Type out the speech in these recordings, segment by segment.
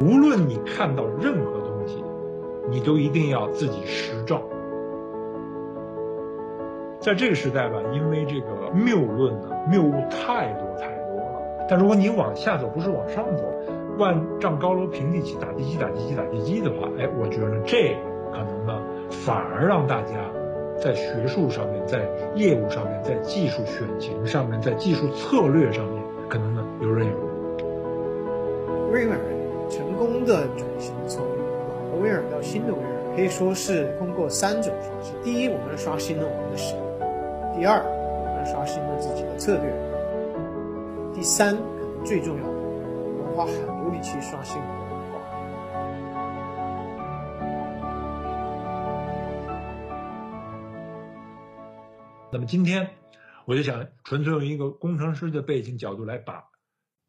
无论你看到任何东西，你都一定要自己实证。在这个时代吧，因为这个谬论呢，谬误太多太多了。但如果你往下走，不是往上走，万丈高楼平地起，打地基打地基打地基的话，哎，我觉得这可能呢，反而让大家在学术上面、在业务上面、在技术选型上面、在技术策略上面，可能呢游刃有余。成功的转型，从老的威尔到新的威尔，可以说是通过三种方式：第一，我们刷新了我们的实力；第二，我们刷新了自己的策略；第三，可能最重要的，我们花很多力气刷新文化。那么今天我就想纯粹用一个工程师的背景角度来把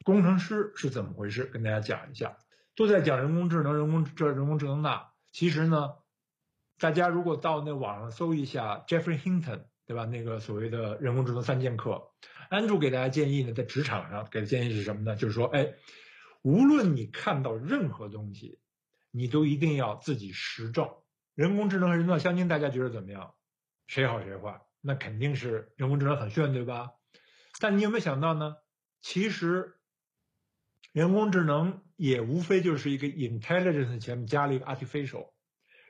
工程师是怎么回事跟大家讲一下。都在讲人工智能，人工这人工智能那，其实呢，大家如果到那网上搜一下 Jeffrey Hinton，对吧？那个所谓的人工智能三剑客，安住给大家建议呢，在职场上给的建议是什么呢？就是说，哎，无论你看到任何东西，你都一定要自己实证。人工智能和人造相亲，大家觉得怎么样？谁好谁坏？那肯定是人工智能很炫，对吧？但你有没有想到呢？其实人工智能也无非就是一个 intelligence 前面加了一个 artificial，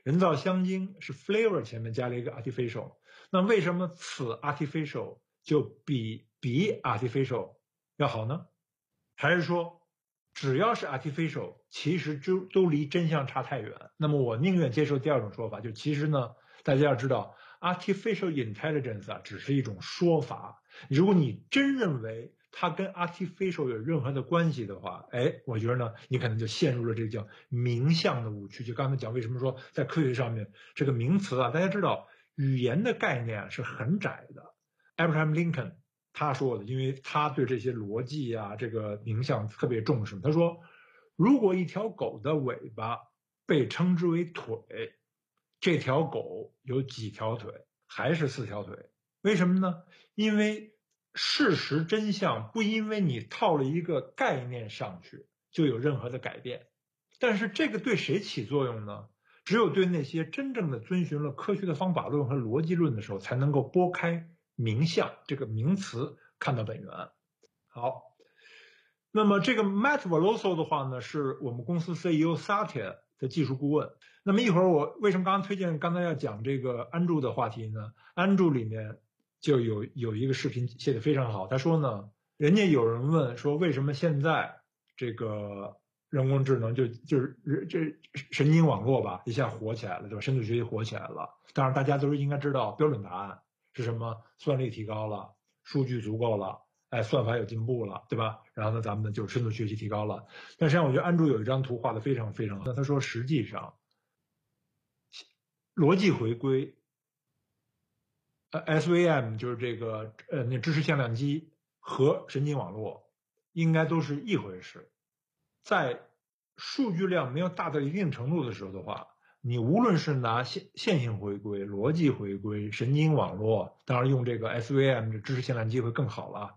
人造香精是 flavor 前面加了一个 artificial。那为什么此 artificial 就比比 artificial 要好呢？还是说只要是 artificial，其实就都离真相差太远？那么我宁愿接受第二种说法，就其实呢，大家要知道。artificial intelligence 啊，只是一种说法。如果你真认为它跟 artificial 有任何的关系的话，哎，我觉得呢，你可能就陷入了这个叫名相的误区。就刚才讲，为什么说在科学上面这个名词啊，大家知道语言的概念是很窄的。Abraham Lincoln 他说的，因为他对这些逻辑啊，这个名相特别重视。他说，如果一条狗的尾巴被称之为腿。这条狗有几条腿？还是四条腿？为什么呢？因为事实真相不因为你套了一个概念上去就有任何的改变。但是这个对谁起作用呢？只有对那些真正的遵循了科学的方法论和逻辑论的时候，才能够拨开名相这个名词看到本源。好，那么这个 Matt Veloso 的话呢，是我们公司 CEO Satya 的技术顾问。那么一会儿我为什么刚刚推荐刚才要讲这个安住的话题呢？安住里面就有有一个视频写的非常好，他说呢，人家有人问说为什么现在这个人工智能就就是这神经网络吧一下火起来了，对吧？深度学习火起来了。当然大家都是应该知道标准答案是什么，算力提高了，数据足够了，哎，算法有进步了，对吧？然后呢，咱们呢就深度学习提高了。但实际上我觉得安卓有一张图画的非常非常好，那他说实际上。逻辑回归，，SVM 就是这个呃，那支持向量机和神经网络应该都是一回事。在数据量没有大到一定程度的时候的话，你无论是拿线线性回归、逻辑回归、神经网络，当然用这个 SVM 的支持向量机会更好了，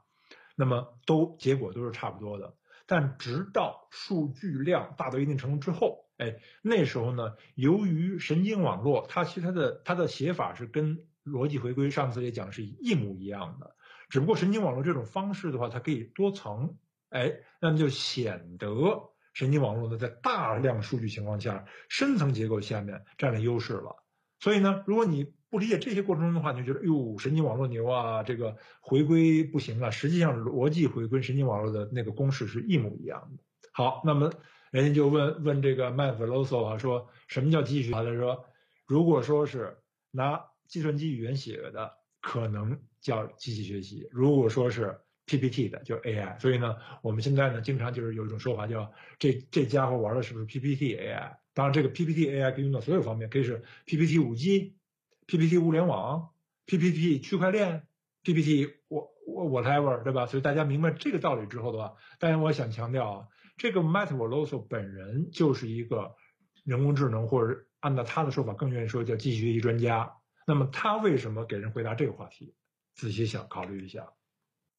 那么都结果都是差不多的。但直到数据量大到一定程度之后，哎，那时候呢，由于神经网络，它其实它的它的写法是跟逻辑回归上次也讲是一模一样的，只不过神经网络这种方式的话，它可以多层，哎，那么就显得神经网络呢在大量数据情况下，深层结构下面占了优势了。所以呢，如果你不理解这些过程中的话，你就觉得哟，神经网络牛啊，这个回归不行了。实际上，逻辑回归神经网络的那个公式是一模一样的。好，那么。人家就问问这个 Matt Veloso 啊，说什么叫机器学习？他说，如果说是拿计算机语言写的，可能叫机器学习；如果说是 PPT 的，就 AI。所以呢，我们现在呢，经常就是有一种说法，叫这这家伙玩的是不是 PPT AI？当然，这个 PPT AI 可以用到所有方面，可以是 PPT 五 G、PPT 物联网、PPT 区块链、PPT 我我 whatever，对吧？所以大家明白这个道理之后的话，当然我想强调啊。这个 Matt Veloso 本人就是一个人工智能，或者按照他的说法更愿意说叫机器学习专家。那么他为什么给人回答这个话题？仔细想考虑一下。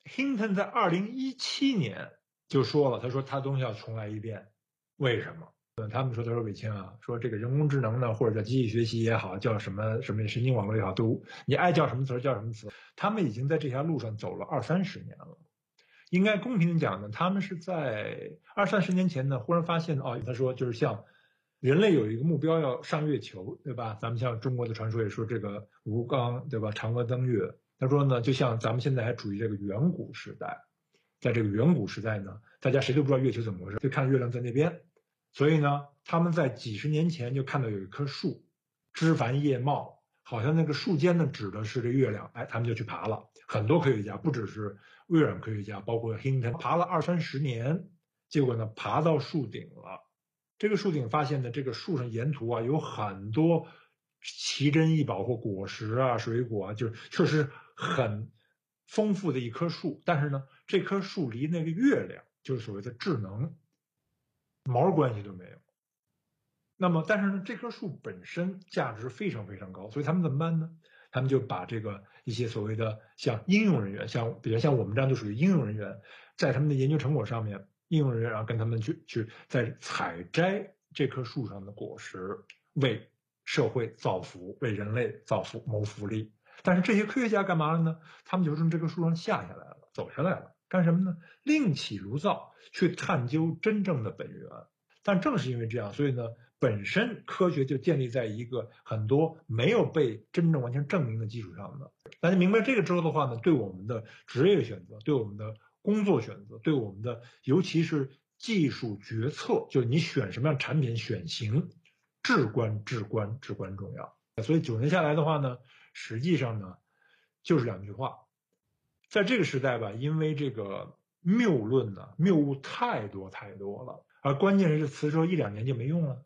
Hinton 在二零一七年就说了，他说他东西要重来一遍。为什么？他们说：“他说伟清啊，说这个人工智能呢，或者叫机器学习也好，叫什么什么神经网络也好，都你爱叫什么词儿叫什么词。他们已经在这条路上走了二三十年了。应该公平的讲呢，他们是在二三十年前呢，忽然发现哦，他说就是像人类有一个目标要上月球，对吧？咱们像中国的传说也说这个吴刚，对吧？嫦娥登月。他说呢，就像咱们现在还处于这个远古时代，在这个远古时代呢，大家谁都不知道月球怎么回事，就看月亮在那边。”所以呢，他们在几十年前就看到有一棵树，枝繁叶茂，好像那个树尖呢指的是这月亮，哎，他们就去爬了。很多科学家，不只是微软科学家，包括 Hinton，爬了二三十年，结果呢，爬到树顶了。这个树顶发现的，这个树上沿途啊有很多奇珍异宝或果实啊、水果啊，就是确实很丰富的一棵树。但是呢，这棵树离那个月亮，就是所谓的智能。毛关系都没有。那么，但是呢，这棵树本身价值非常非常高，所以他们怎么办呢？他们就把这个一些所谓的像应用人员，像比如像我们这样就属于应用人员，在他们的研究成果上面，应用人员然后跟他们去去在采摘这棵树上的果实，为社会造福，为人类造福谋福利。但是这些科学家干嘛了呢？他们就从这棵树上下下来了，走下来了。干什么呢？另起炉灶，去探究真正的本源。但正是因为这样，所以呢，本身科学就建立在一个很多没有被真正完全证明的基础上的。大家明白这个之后的话呢，对我们的职业选择，对我们的工作选择，对我们的尤其是技术决策，就是你选什么样产品选型，至关至关至关重要。所以九年下来的话呢，实际上呢，就是两句话。在这个时代吧，因为这个谬论呢，谬误太多太多了，而关键是这词说一两年就没用了。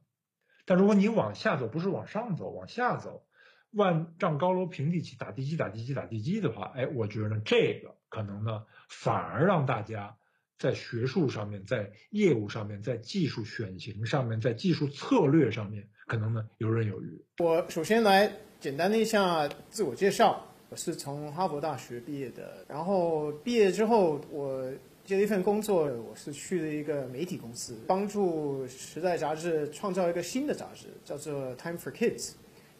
但如果你往下走，不是往上走，往下走，万丈高楼平地起，打地基，打地基，打地基的话，哎，我觉得，这个可能呢，反而让大家在学术上面，在业务上面，在技术选型上面，在技术策略上面，可能呢游刃有余。我首先来简单的一下自我介绍。我是从哈佛大学毕业的，然后毕业之后，我接了一份工作，我是去了一个媒体公司，帮助《时代》杂志创造一个新的杂志，叫做《Time for Kids》，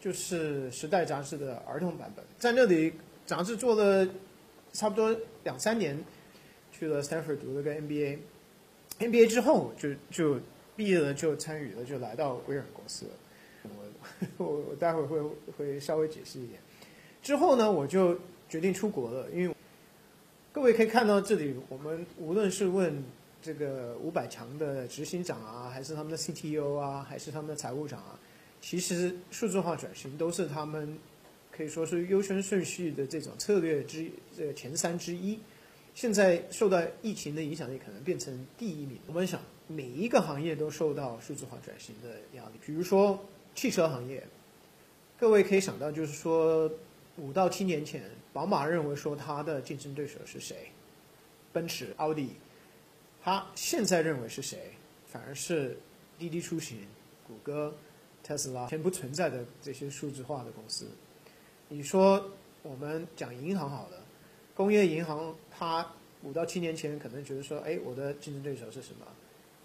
就是《时代》杂志的儿童版本。在那里，杂志做了差不多两三年，去了 Stanford 读了个 MBA，MBA 之后就就毕业了，就参与了，就来到微软公司。我 我我待会儿会会稍微解释一点。之后呢，我就决定出国了，因为各位可以看到这里，我们无论是问这个五百强的执行长啊，还是他们的 CTO 啊，还是他们的财务长啊，其实数字化转型都是他们可以说是优先顺序的这种策略之这个前三之一。现在受到疫情的影响，也可能变成第一名。我们想，每一个行业都受到数字化转型的压力，比如说汽车行业，各位可以想到，就是说。五到七年前，宝马认为说它的竞争对手是谁？奔驰、奥迪。他现在认为是谁？反而是滴滴出行、谷歌、特斯拉，全不存在的这些数字化的公司。你说我们讲银行好了，工业银行，它五到七年前可能觉得说，哎，我的竞争对手是什么？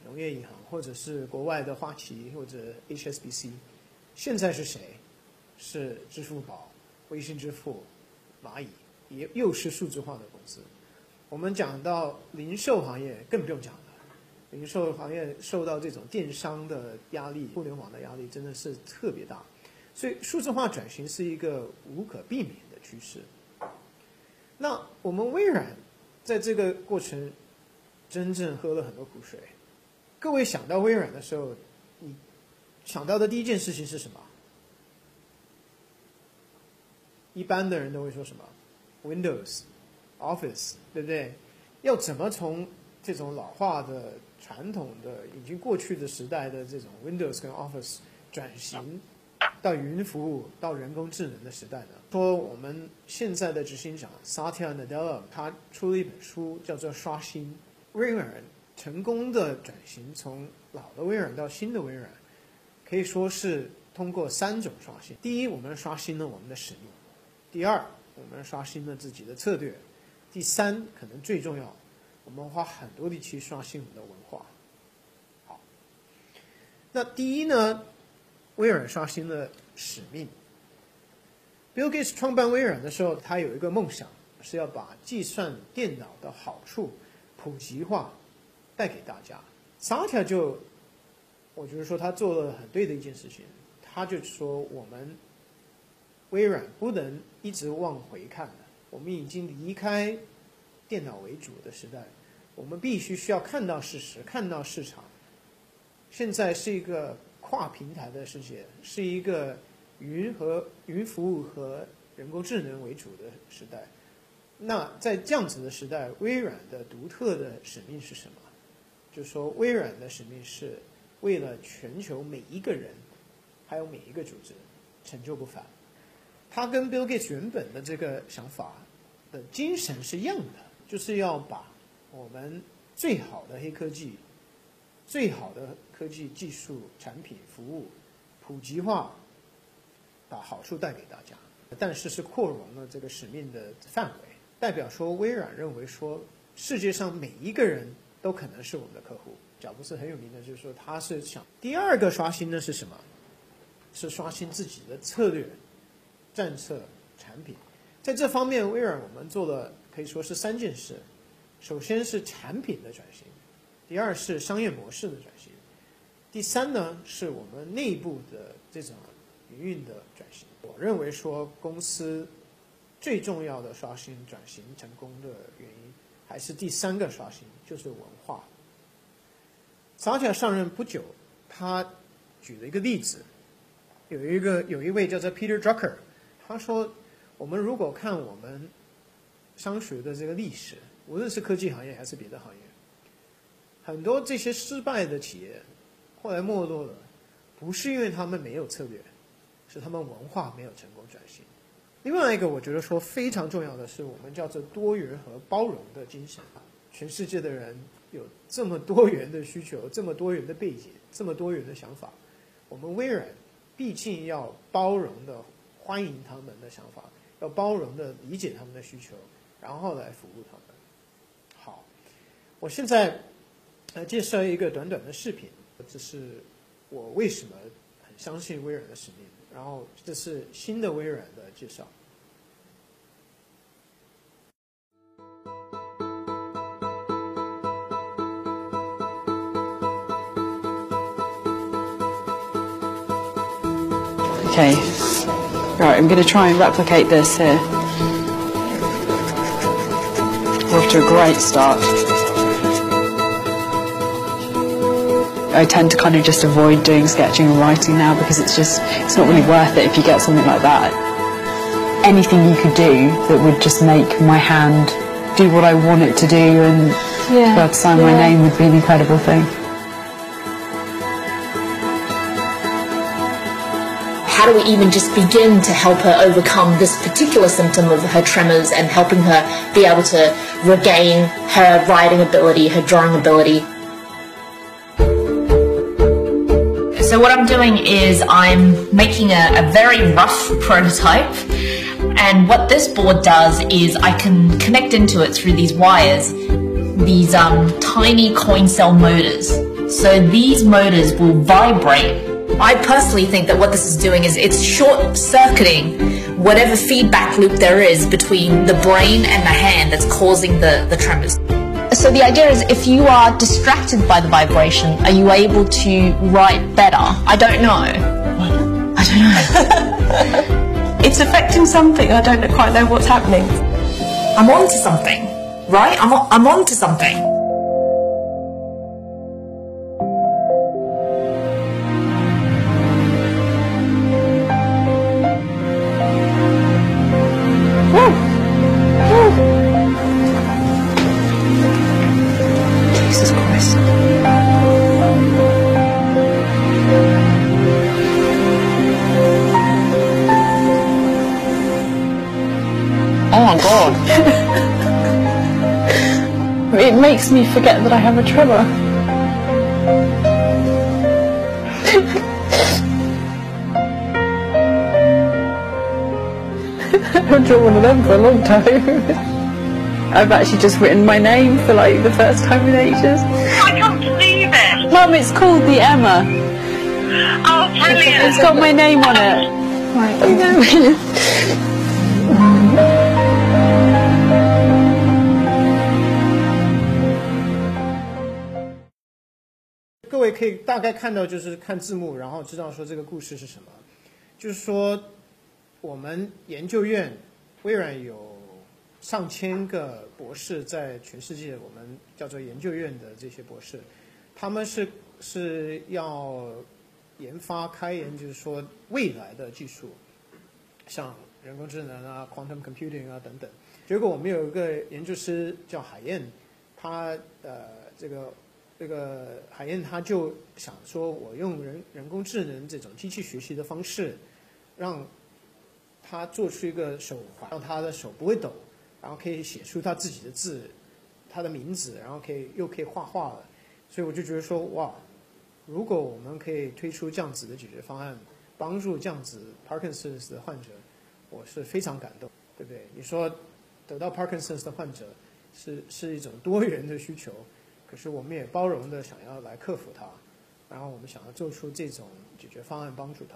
农业银行，或者是国外的花旗或者 HSBC。现在是谁？是支付宝。微信支付、蚂蚁也又是数字化的公司。我们讲到零售行业，更不用讲了。零售行业受到这种电商的压力、互联网的压力，真的是特别大。所以数字化转型是一个无可避免的趋势。那我们微软在这个过程真正喝了很多苦水。各位想到微软的时候，你想到的第一件事情是什么？一般的人都会说什么？Windows、Office，对不对？要怎么从这种老化的、传统的、已经过去的时代的这种 Windows 跟 Office 转型到云服务、到人工智能的时代呢？说我们现在的执行长 Satya Nadella 他出了一本书，叫做《刷新》。微软成功的转型从老的微软到新的微软，可以说是通过三种刷新。第一，我们刷新了我们的使命。第二，我们刷新了自己的策略；第三，可能最重要，我们花很多力气刷新我们的文化。好，那第一呢，微软刷新了使命。Bill Gates 创办微软的时候，他有一个梦想，是要把计算电脑的好处普及化，带给大家。Satya 就，我就是说他做了很对的一件事情，他就说我们微软不能一直往回看了，我们已经离开电脑为主的时代，我们必须需要看到事实，看到市场。现在是一个跨平台的世界，是一个云和云服务和人工智能为主的时代。那在这样子的时代，微软的独特的使命是什么？就是说，微软的使命是为了全球每一个人，还有每一个组织成就不凡。他跟 Bill Gates 原本的这个想法的精神是一样的，就是要把我们最好的黑科技、最好的科技技术、产品、服务普及化，把好处带给大家。但是是扩容了这个使命的范围，代表说微软认为说世界上每一个人都可能是我们的客户。贾布斯很有名的就是说他是想第二个刷新的是什么？是刷新自己的策略。战策、产品，在这方面，微软我们做了可以说是三件事：首先是产品的转型，第二是商业模式的转型，第三呢是我们内部的这种营运的转型。我认为说，公司最重要的刷新转型成功的原因，还是第三个刷新，就是文化。萨特上任不久，他举了一个例子，有一个有一位叫做 Peter Drucker。他说：“我们如果看我们商学的这个历史，无论是科技行业还是别的行业，很多这些失败的企业后来没落了，不是因为他们没有策略，是他们文化没有成功转型。另外一个，我觉得说非常重要的是，我们叫做多元和包容的精神。全世界的人有这么多元的需求，这么多元的背景，这么多元的想法，我们微软毕竟要包容的。”欢迎他们的想法，要包容的理解他们的需求，然后来服务他们。好，我现在来介绍一个短短的视频，这是我为什么很相信微软的使命。然后这是新的微软的介绍。Okay. Right, I'm going to try and replicate this here. We're off to a great start. I tend to kind of just avoid doing sketching and writing now because it's just, it's not really worth it if you get something like that. Anything you could do that would just make my hand do what I want it to do and yeah, be able to sign yeah. my name would be an incredible thing. how do we even just begin to help her overcome this particular symptom of her tremors and helping her be able to regain her writing ability, her drawing ability. What I'm doing is I'm making a, a very rough prototype and what this board does is I can connect into it through these wires, these um, tiny coin cell motors. So these motors will vibrate I personally think that what this is doing is it's short circuiting whatever feedback loop there is between the brain and the hand that's causing the, the tremors. So the idea is if you are distracted by the vibration, are you able to write better? I don't know. I don't know. it's affecting something. I don't quite know what's happening. I'm on to something, right? I'm, I'm on to something. it makes me forget that I have a tremor. I haven't drawn one of them for a long time. I've actually just written my name for like the first time in ages. I can't believe it. Mum, it's called the Emma. Oh, brilliant. It's got my name on it. Right. 各位可以大概看到，就是看字幕，然后知道说这个故事是什么。就是说，我们研究院微软有上千个博士在全世界，我们叫做研究院的这些博士，他们是是要研发开研，就是说未来的技术，像人工智能啊、quantum computing 啊等等。结果我们有一个研究师叫海燕，他呃这个这个海燕他就想说，我用人人工智能这种机器学习的方式，让他做出一个手环，让他的手不会抖，然后可以写出他自己的字，他的名字，然后可以又可以画画了。所以我就觉得说，哇，如果我们可以推出这样子的解决方案，帮助这样子 Parkinson's 的患者，我是非常感动，对不对？你说得到 Parkinson's 的患者是是一种多元的需求，可是我们也包容的想要来克服它，然后我们想要做出这种解决方案帮助他。